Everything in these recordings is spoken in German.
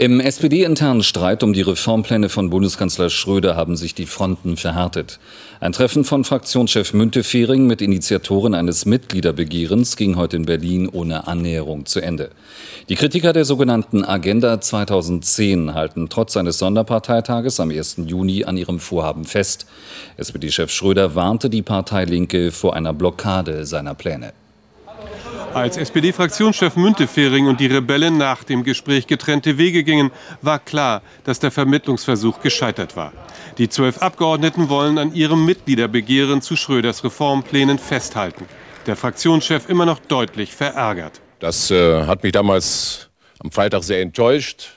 Im SPD-internen Streit um die Reformpläne von Bundeskanzler Schröder haben sich die Fronten verhärtet. Ein Treffen von Fraktionschef Müntefering mit Initiatoren eines Mitgliederbegehrens ging heute in Berlin ohne Annäherung zu Ende. Die Kritiker der sogenannten Agenda 2010 halten trotz eines Sonderparteitages am 1. Juni an ihrem Vorhaben fest. SPD-Chef Schröder warnte die Partei Linke vor einer Blockade seiner Pläne. Als SPD-Fraktionschef Müntefering und die Rebellen nach dem Gespräch getrennte Wege gingen, war klar, dass der Vermittlungsversuch gescheitert war. Die zwölf Abgeordneten wollen an ihrem Mitgliederbegehren zu Schröders Reformplänen festhalten. Der Fraktionschef immer noch deutlich verärgert. Das äh, hat mich damals am Freitag sehr enttäuscht,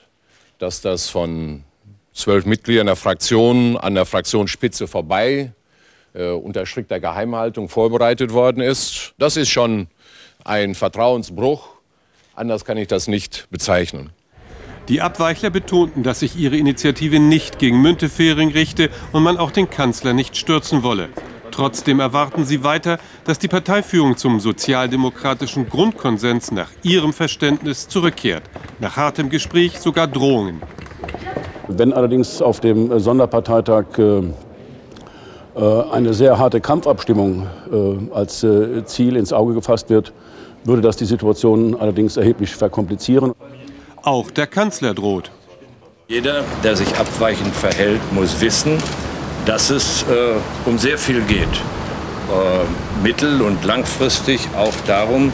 dass das von zwölf Mitgliedern der Fraktion an der Fraktionsspitze vorbei äh, unter strikter Geheimhaltung vorbereitet worden ist. Das ist schon ein Vertrauensbruch. Anders kann ich das nicht bezeichnen. Die Abweichler betonten, dass sich ihre Initiative nicht gegen Müntefering richte und man auch den Kanzler nicht stürzen wolle. Trotzdem erwarten sie weiter, dass die Parteiführung zum sozialdemokratischen Grundkonsens nach ihrem Verständnis zurückkehrt. Nach hartem Gespräch sogar Drohungen. Wenn allerdings auf dem Sonderparteitag äh, eine sehr harte Kampfabstimmung äh, als äh, Ziel ins Auge gefasst wird, würde das die Situation allerdings erheblich verkomplizieren. Auch der Kanzler droht. Jeder, der sich abweichend verhält, muss wissen, dass es äh, um sehr viel geht. Äh, mittel- und langfristig auch darum,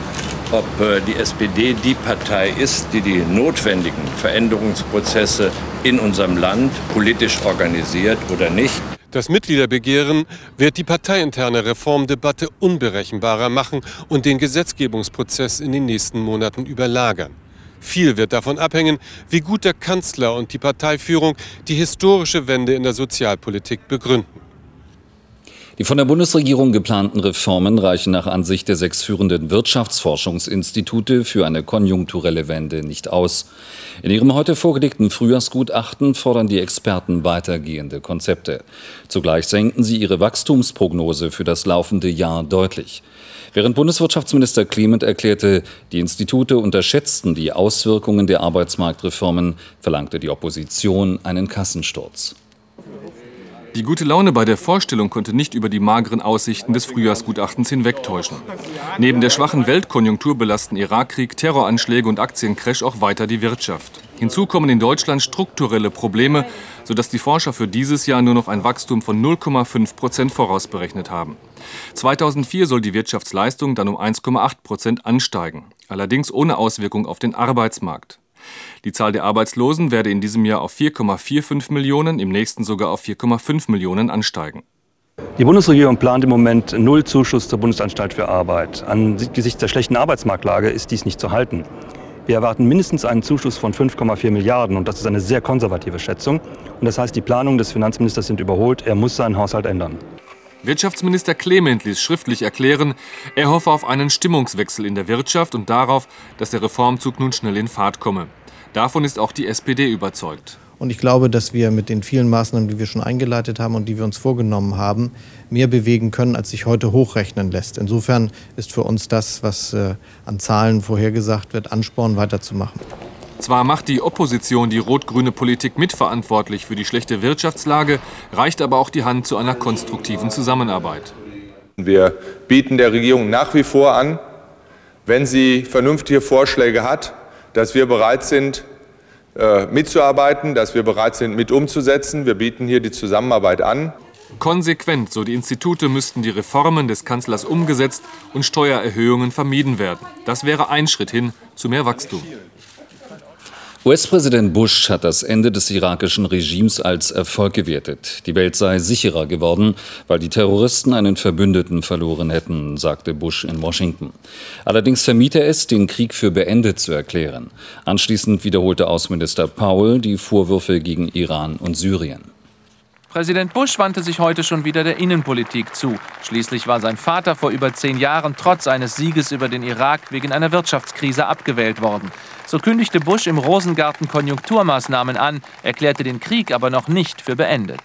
ob äh, die SPD die Partei ist, die die notwendigen Veränderungsprozesse in unserem Land politisch organisiert oder nicht. Das Mitgliederbegehren wird die parteiinterne Reformdebatte unberechenbarer machen und den Gesetzgebungsprozess in den nächsten Monaten überlagern. Viel wird davon abhängen, wie gut der Kanzler und die Parteiführung die historische Wende in der Sozialpolitik begründen. Die von der Bundesregierung geplanten Reformen reichen nach Ansicht der sechs führenden Wirtschaftsforschungsinstitute für eine konjunkturelle Wende nicht aus. In ihrem heute vorgelegten Frühjahrsgutachten fordern die Experten weitergehende Konzepte. Zugleich senken sie ihre Wachstumsprognose für das laufende Jahr deutlich. Während Bundeswirtschaftsminister Clement erklärte, die Institute unterschätzten die Auswirkungen der Arbeitsmarktreformen, verlangte die Opposition einen Kassensturz. Die gute Laune bei der Vorstellung konnte nicht über die mageren Aussichten des Frühjahrsgutachtens hinwegtäuschen. Neben der schwachen Weltkonjunktur belasten Irakkrieg, Terroranschläge und Aktiencrash auch weiter die Wirtschaft. Hinzu kommen in Deutschland strukturelle Probleme, sodass die Forscher für dieses Jahr nur noch ein Wachstum von 0,5 Prozent vorausberechnet haben. 2004 soll die Wirtschaftsleistung dann um 1,8 Prozent ansteigen, allerdings ohne Auswirkung auf den Arbeitsmarkt. Die Zahl der Arbeitslosen werde in diesem Jahr auf 4,45 Millionen, im nächsten sogar auf 4,5 Millionen ansteigen. Die Bundesregierung plant im Moment null Zuschuss zur Bundesanstalt für Arbeit. Angesichts der schlechten Arbeitsmarktlage ist dies nicht zu halten. Wir erwarten mindestens einen Zuschuss von 5,4 Milliarden und das ist eine sehr konservative Schätzung. Und das heißt, die Planungen des Finanzministers sind überholt. Er muss seinen Haushalt ändern. Wirtschaftsminister Clement ließ schriftlich erklären, er hoffe auf einen Stimmungswechsel in der Wirtschaft und darauf, dass der Reformzug nun schnell in Fahrt komme. Davon ist auch die SPD überzeugt. Und ich glaube, dass wir mit den vielen Maßnahmen, die wir schon eingeleitet haben und die wir uns vorgenommen haben, mehr bewegen können, als sich heute hochrechnen lässt. Insofern ist für uns das, was äh, an Zahlen vorhergesagt wird, Ansporn weiterzumachen. Zwar macht die Opposition die rot-grüne Politik mitverantwortlich für die schlechte Wirtschaftslage, reicht aber auch die Hand zu einer konstruktiven Zusammenarbeit. Wir bieten der Regierung nach wie vor an, wenn sie vernünftige Vorschläge hat, dass wir bereit sind, äh, mitzuarbeiten, dass wir bereit sind, mit umzusetzen. Wir bieten hier die Zusammenarbeit an. Konsequent, so die Institute, müssten die Reformen des Kanzlers umgesetzt und Steuererhöhungen vermieden werden. Das wäre ein Schritt hin zu mehr Wachstum. US-Präsident Bush hat das Ende des irakischen Regimes als Erfolg gewertet. Die Welt sei sicherer geworden, weil die Terroristen einen Verbündeten verloren hätten, sagte Bush in Washington. Allerdings vermied er es, den Krieg für beendet zu erklären. Anschließend wiederholte Außenminister Powell die Vorwürfe gegen Iran und Syrien. Präsident Bush wandte sich heute schon wieder der Innenpolitik zu. Schließlich war sein Vater vor über zehn Jahren trotz eines Sieges über den Irak wegen einer Wirtschaftskrise abgewählt worden. So kündigte Bush im Rosengarten Konjunkturmaßnahmen an, erklärte den Krieg aber noch nicht für beendet.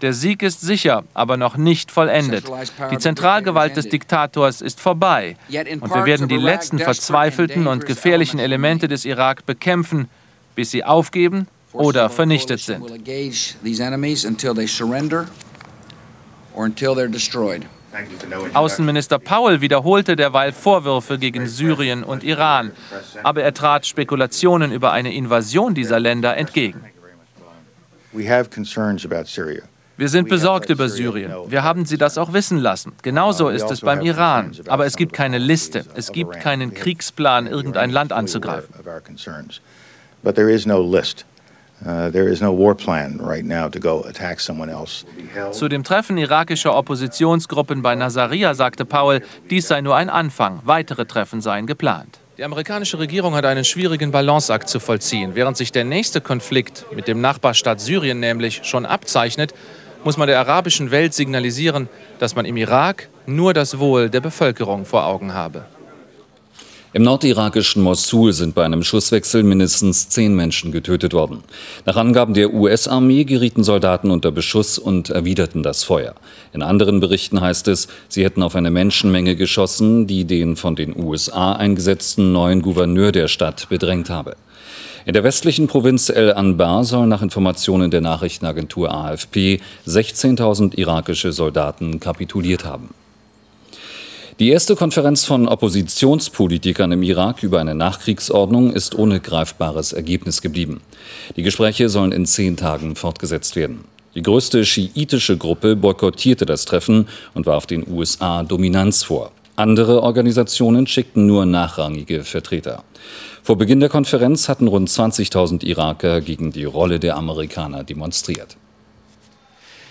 Der Sieg ist sicher, aber noch nicht vollendet. Die Zentralgewalt des Diktators ist vorbei. Und wir werden die letzten verzweifelten und gefährlichen Elemente des Irak bekämpfen, bis sie aufgeben oder vernichtet sind. Außenminister Powell wiederholte derweil Vorwürfe gegen Syrien und Iran, aber er trat Spekulationen über eine Invasion dieser Länder entgegen. Wir sind besorgt über Syrien. Wir haben Sie das auch wissen lassen. Genauso ist es also beim Iran. Aber es gibt keine Liste. Es gibt keinen Kriegsplan, irgendein Land anzugreifen. Zu dem Treffen irakischer Oppositionsgruppen bei Nazaria sagte Powell, dies sei nur ein Anfang. Weitere Treffen seien geplant. Die amerikanische Regierung hat einen schwierigen Balanceakt zu vollziehen. Während sich der nächste Konflikt mit dem Nachbarstaat Syrien nämlich schon abzeichnet, muss man der arabischen Welt signalisieren, dass man im Irak nur das Wohl der Bevölkerung vor Augen habe. Im nordirakischen Mosul sind bei einem Schusswechsel mindestens zehn Menschen getötet worden. Nach Angaben der US-Armee gerieten Soldaten unter Beschuss und erwiderten das Feuer. In anderen Berichten heißt es, sie hätten auf eine Menschenmenge geschossen, die den von den USA eingesetzten neuen Gouverneur der Stadt bedrängt habe. In der westlichen Provinz El Anbar sollen nach Informationen der Nachrichtenagentur AFP 16.000 irakische Soldaten kapituliert haben. Die erste Konferenz von Oppositionspolitikern im Irak über eine Nachkriegsordnung ist ohne greifbares Ergebnis geblieben. Die Gespräche sollen in zehn Tagen fortgesetzt werden. Die größte schiitische Gruppe boykottierte das Treffen und warf den USA Dominanz vor. Andere Organisationen schickten nur nachrangige Vertreter. Vor Beginn der Konferenz hatten rund 20.000 Iraker gegen die Rolle der Amerikaner demonstriert.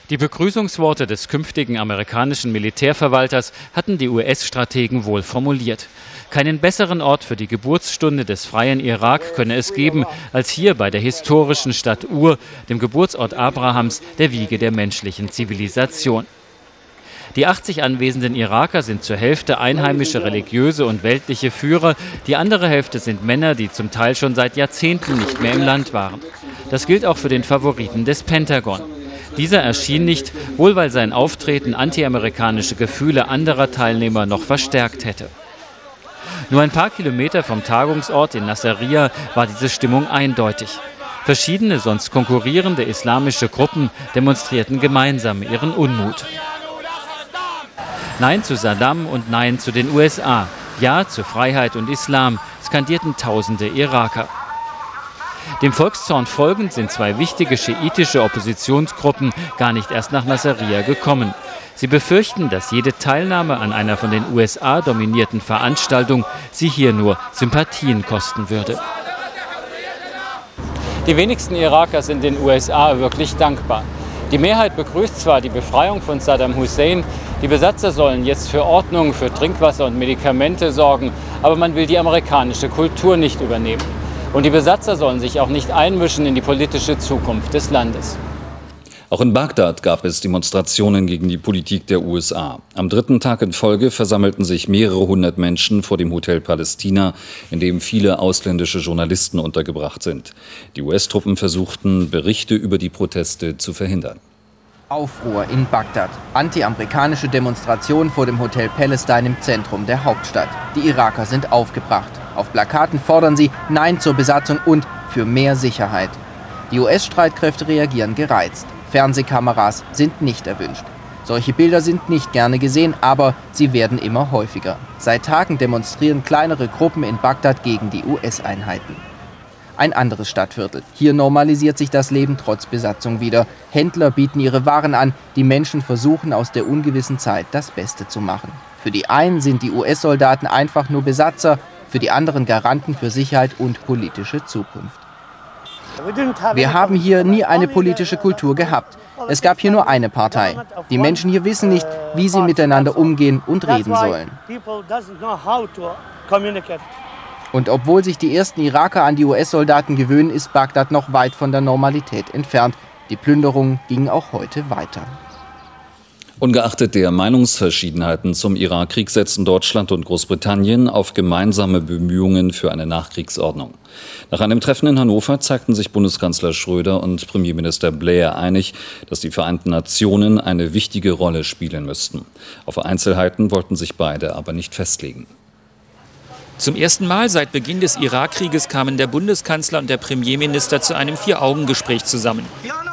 Die Begrüßungsworte des künftigen amerikanischen Militärverwalters hatten die US-Strategen wohl formuliert. Keinen besseren Ort für die Geburtsstunde des freien Irak könne es geben, als hier bei der historischen Stadt Ur, dem Geburtsort Abrahams, der Wiege der menschlichen Zivilisation. Die 80 anwesenden Iraker sind zur Hälfte einheimische religiöse und weltliche Führer, die andere Hälfte sind Männer, die zum Teil schon seit Jahrzehnten nicht mehr im Land waren. Das gilt auch für den Favoriten des Pentagon. Dieser erschien nicht, wohl weil sein Auftreten antiamerikanische Gefühle anderer Teilnehmer noch verstärkt hätte. Nur ein paar Kilometer vom Tagungsort in Nasiriyah war diese Stimmung eindeutig. Verschiedene sonst konkurrierende islamische Gruppen demonstrierten gemeinsam ihren Unmut. Nein zu Saddam und Nein zu den USA. Ja zu Freiheit und Islam, skandierten tausende Iraker. Dem Volkszorn folgend sind zwei wichtige schiitische Oppositionsgruppen gar nicht erst nach Nasiriyah gekommen. Sie befürchten, dass jede Teilnahme an einer von den USA dominierten Veranstaltung sie hier nur Sympathien kosten würde. Die wenigsten Iraker sind den USA wirklich dankbar. Die Mehrheit begrüßt zwar die Befreiung von Saddam Hussein, die Besatzer sollen jetzt für Ordnung, für Trinkwasser und Medikamente sorgen, aber man will die amerikanische Kultur nicht übernehmen. Und die Besatzer sollen sich auch nicht einmischen in die politische Zukunft des Landes. Auch in Bagdad gab es Demonstrationen gegen die Politik der USA. Am dritten Tag in Folge versammelten sich mehrere hundert Menschen vor dem Hotel Palästina, in dem viele ausländische Journalisten untergebracht sind. Die US-Truppen versuchten, Berichte über die Proteste zu verhindern. Aufruhr in Bagdad. Anti-amerikanische Demonstration vor dem Hotel Palestine im Zentrum der Hauptstadt. Die Iraker sind aufgebracht. Auf Plakaten fordern sie Nein zur Besatzung und für mehr Sicherheit. Die US-Streitkräfte reagieren gereizt. Fernsehkameras sind nicht erwünscht. Solche Bilder sind nicht gerne gesehen, aber sie werden immer häufiger. Seit Tagen demonstrieren kleinere Gruppen in Bagdad gegen die US-Einheiten. Ein anderes Stadtviertel. Hier normalisiert sich das Leben trotz Besatzung wieder. Händler bieten ihre Waren an. Die Menschen versuchen aus der ungewissen Zeit das Beste zu machen. Für die einen sind die US-Soldaten einfach nur Besatzer, für die anderen Garanten für Sicherheit und politische Zukunft. Wir haben hier nie eine politische Kultur gehabt. Es gab hier nur eine Partei. Die Menschen hier wissen nicht, wie sie miteinander umgehen und reden sollen. Und obwohl sich die ersten Iraker an die US-Soldaten gewöhnen, ist Bagdad noch weit von der Normalität entfernt. Die Plünderungen gingen auch heute weiter. Ungeachtet der Meinungsverschiedenheiten zum Irakkrieg setzen Deutschland und Großbritannien auf gemeinsame Bemühungen für eine Nachkriegsordnung. Nach einem Treffen in Hannover zeigten sich Bundeskanzler Schröder und Premierminister Blair einig, dass die Vereinten Nationen eine wichtige Rolle spielen müssten. Auf Einzelheiten wollten sich beide aber nicht festlegen. Zum ersten Mal seit Beginn des Irakkrieges kamen der Bundeskanzler und der Premierminister zu einem Vier-Augen-Gespräch zusammen.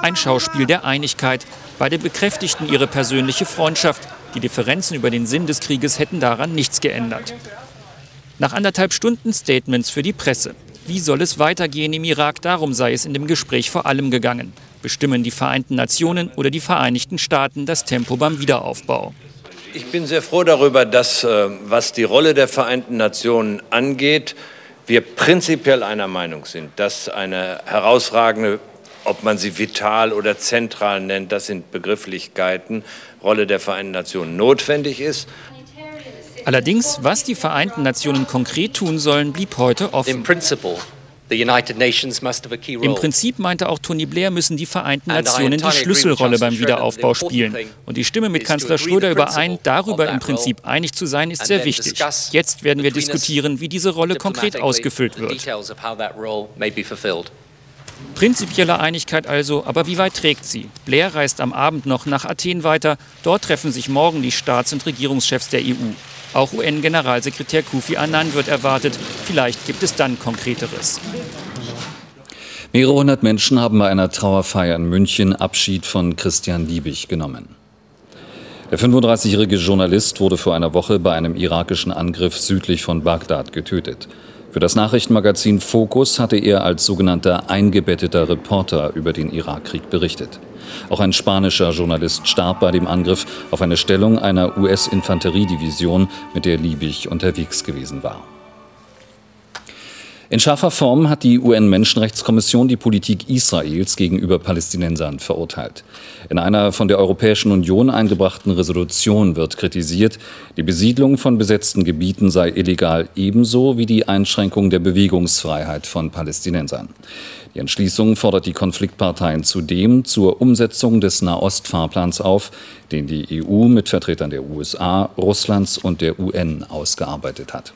Ein Schauspiel der Einigkeit, Beide bekräftigten ihre persönliche Freundschaft. Die Differenzen über den Sinn des Krieges hätten daran nichts geändert. Nach anderthalb Stunden Statements für die Presse. Wie soll es weitergehen im Irak? Darum sei es in dem Gespräch vor allem gegangen. Bestimmen die Vereinten Nationen oder die Vereinigten Staaten das Tempo beim Wiederaufbau? Ich bin sehr froh darüber, dass, äh, was die Rolle der Vereinten Nationen angeht, wir prinzipiell einer Meinung sind, dass eine herausragende ob man sie vital oder zentral nennt, das sind Begrifflichkeiten, Rolle der Vereinten Nationen notwendig ist. Allerdings, was die Vereinten Nationen konkret tun sollen, blieb heute offen. Im Prinzip meinte auch Tony Blair, müssen die Vereinten Nationen die Schlüsselrolle beim Wiederaufbau spielen. Und ich stimme mit Kanzler Schröder überein, darüber im Prinzip einig zu sein, ist sehr wichtig. Jetzt werden wir diskutieren, wie diese Rolle konkret ausgefüllt wird. Prinzipielle Einigkeit also, aber wie weit trägt sie? Blair reist am Abend noch nach Athen weiter. Dort treffen sich morgen die Staats- und Regierungschefs der EU. Auch UN-Generalsekretär Kofi Annan wird erwartet. Vielleicht gibt es dann Konkreteres. Mehrere hundert Menschen haben bei einer Trauerfeier in München Abschied von Christian Liebig genommen. Der 35-jährige Journalist wurde vor einer Woche bei einem irakischen Angriff südlich von Bagdad getötet. Für das Nachrichtenmagazin Focus hatte er als sogenannter eingebetteter Reporter über den Irakkrieg berichtet. Auch ein spanischer Journalist starb bei dem Angriff auf eine Stellung einer US-Infanteriedivision, mit der Liebig unterwegs gewesen war. In scharfer Form hat die UN-Menschenrechtskommission die Politik Israels gegenüber Palästinensern verurteilt. In einer von der Europäischen Union eingebrachten Resolution wird kritisiert, die Besiedlung von besetzten Gebieten sei illegal ebenso wie die Einschränkung der Bewegungsfreiheit von Palästinensern. Die Entschließung fordert die Konfliktparteien zudem zur Umsetzung des Nahost-Fahrplans auf, den die EU mit Vertretern der USA, Russlands und der UN ausgearbeitet hat.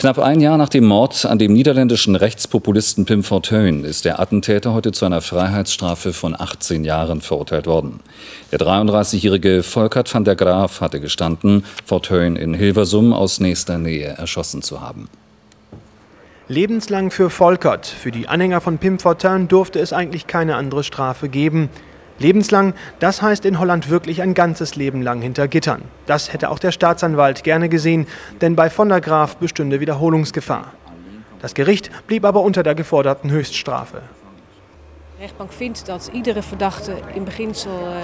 Knapp ein Jahr nach dem Mord an dem niederländischen Rechtspopulisten Pim Fortuyn ist der Attentäter heute zu einer Freiheitsstrafe von 18 Jahren verurteilt worden. Der 33-jährige Volkert van der Graaf hatte gestanden, Fortuyn in Hilversum aus nächster Nähe erschossen zu haben. Lebenslang für Volkert. Für die Anhänger von Pim Fortuyn durfte es eigentlich keine andere Strafe geben. Lebenslang, das heißt in Holland wirklich ein ganzes Leben lang hinter Gittern. Das hätte auch der Staatsanwalt gerne gesehen, denn bei von der Graaf bestünde Wiederholungsgefahr. Das Gericht blieb aber unter der geforderten Höchststrafe. Äh,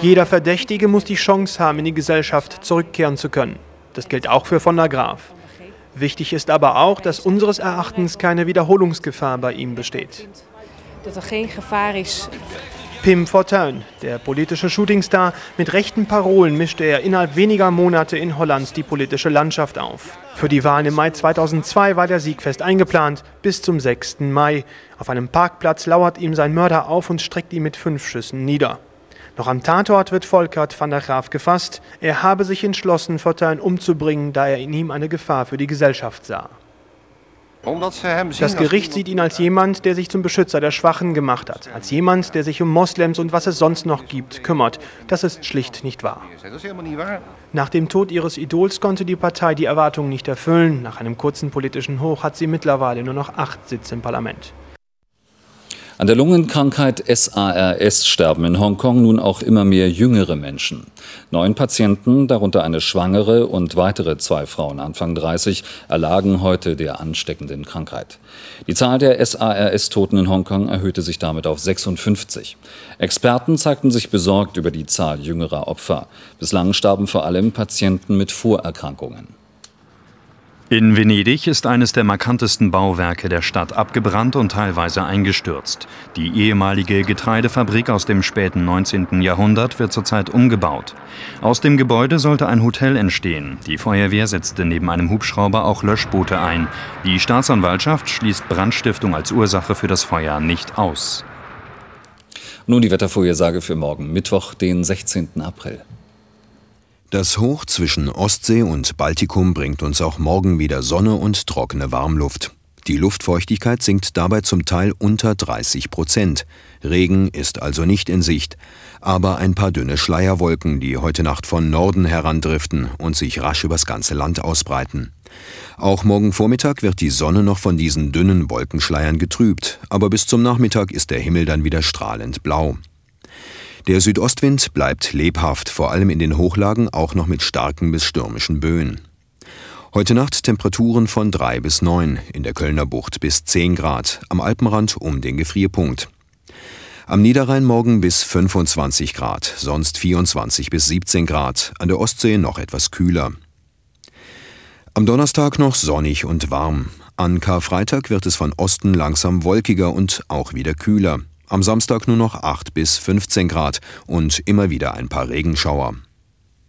Jeder Verdächtige muss die Chance haben, in die Gesellschaft zurückkehren zu können. Das gilt auch für von der Graaf. Wichtig ist aber auch, dass unseres Erachtens keine Wiederholungsgefahr bei ihm besteht. Dass er geen gevaar is Pim Fortuyn, der politische Shootingstar, mit rechten Parolen mischte er innerhalb weniger Monate in Holland die politische Landschaft auf. Für die Wahlen im Mai 2002 war der Sieg fest eingeplant, bis zum 6. Mai. Auf einem Parkplatz lauert ihm sein Mörder auf und streckt ihn mit fünf Schüssen nieder. Noch am Tatort wird Volkert van der Graaf gefasst. Er habe sich entschlossen, Fortuyn umzubringen, da er in ihm eine Gefahr für die Gesellschaft sah. Das Gericht sieht ihn als jemand, der sich zum Beschützer der Schwachen gemacht hat, als jemand, der sich um Moslems und was es sonst noch gibt, kümmert. Das ist schlicht nicht wahr. Nach dem Tod ihres Idols konnte die Partei die Erwartungen nicht erfüllen. Nach einem kurzen politischen Hoch hat sie mittlerweile nur noch acht Sitze im Parlament. An der Lungenkrankheit SARS sterben in Hongkong nun auch immer mehr jüngere Menschen. Neun Patienten, darunter eine Schwangere und weitere zwei Frauen Anfang 30, erlagen heute der ansteckenden Krankheit. Die Zahl der SARS-Toten in Hongkong erhöhte sich damit auf 56. Experten zeigten sich besorgt über die Zahl jüngerer Opfer. Bislang starben vor allem Patienten mit Vorerkrankungen. In Venedig ist eines der markantesten Bauwerke der Stadt abgebrannt und teilweise eingestürzt. Die ehemalige Getreidefabrik aus dem späten 19. Jahrhundert wird zurzeit umgebaut. Aus dem Gebäude sollte ein Hotel entstehen. Die Feuerwehr setzte neben einem Hubschrauber auch Löschboote ein. Die Staatsanwaltschaft schließt Brandstiftung als Ursache für das Feuer nicht aus. Nun die Wettervorhersage für morgen, Mittwoch, den 16. April. Das Hoch zwischen Ostsee und Baltikum bringt uns auch morgen wieder Sonne und trockene Warmluft. Die Luftfeuchtigkeit sinkt dabei zum Teil unter 30 Prozent. Regen ist also nicht in Sicht, aber ein paar dünne Schleierwolken, die heute Nacht von Norden herandriften und sich rasch übers ganze Land ausbreiten. Auch morgen Vormittag wird die Sonne noch von diesen dünnen Wolkenschleiern getrübt, aber bis zum Nachmittag ist der Himmel dann wieder strahlend blau. Der Südostwind bleibt lebhaft, vor allem in den Hochlagen auch noch mit starken bis stürmischen Böen. Heute Nacht Temperaturen von 3 bis 9, in der Kölner Bucht bis 10 Grad, am Alpenrand um den Gefrierpunkt. Am Niederrhein morgen bis 25 Grad, sonst 24 bis 17 Grad, an der Ostsee noch etwas kühler. Am Donnerstag noch sonnig und warm. An Karfreitag wird es von Osten langsam wolkiger und auch wieder kühler. Am Samstag nur noch 8 bis 15 Grad und immer wieder ein paar Regenschauer.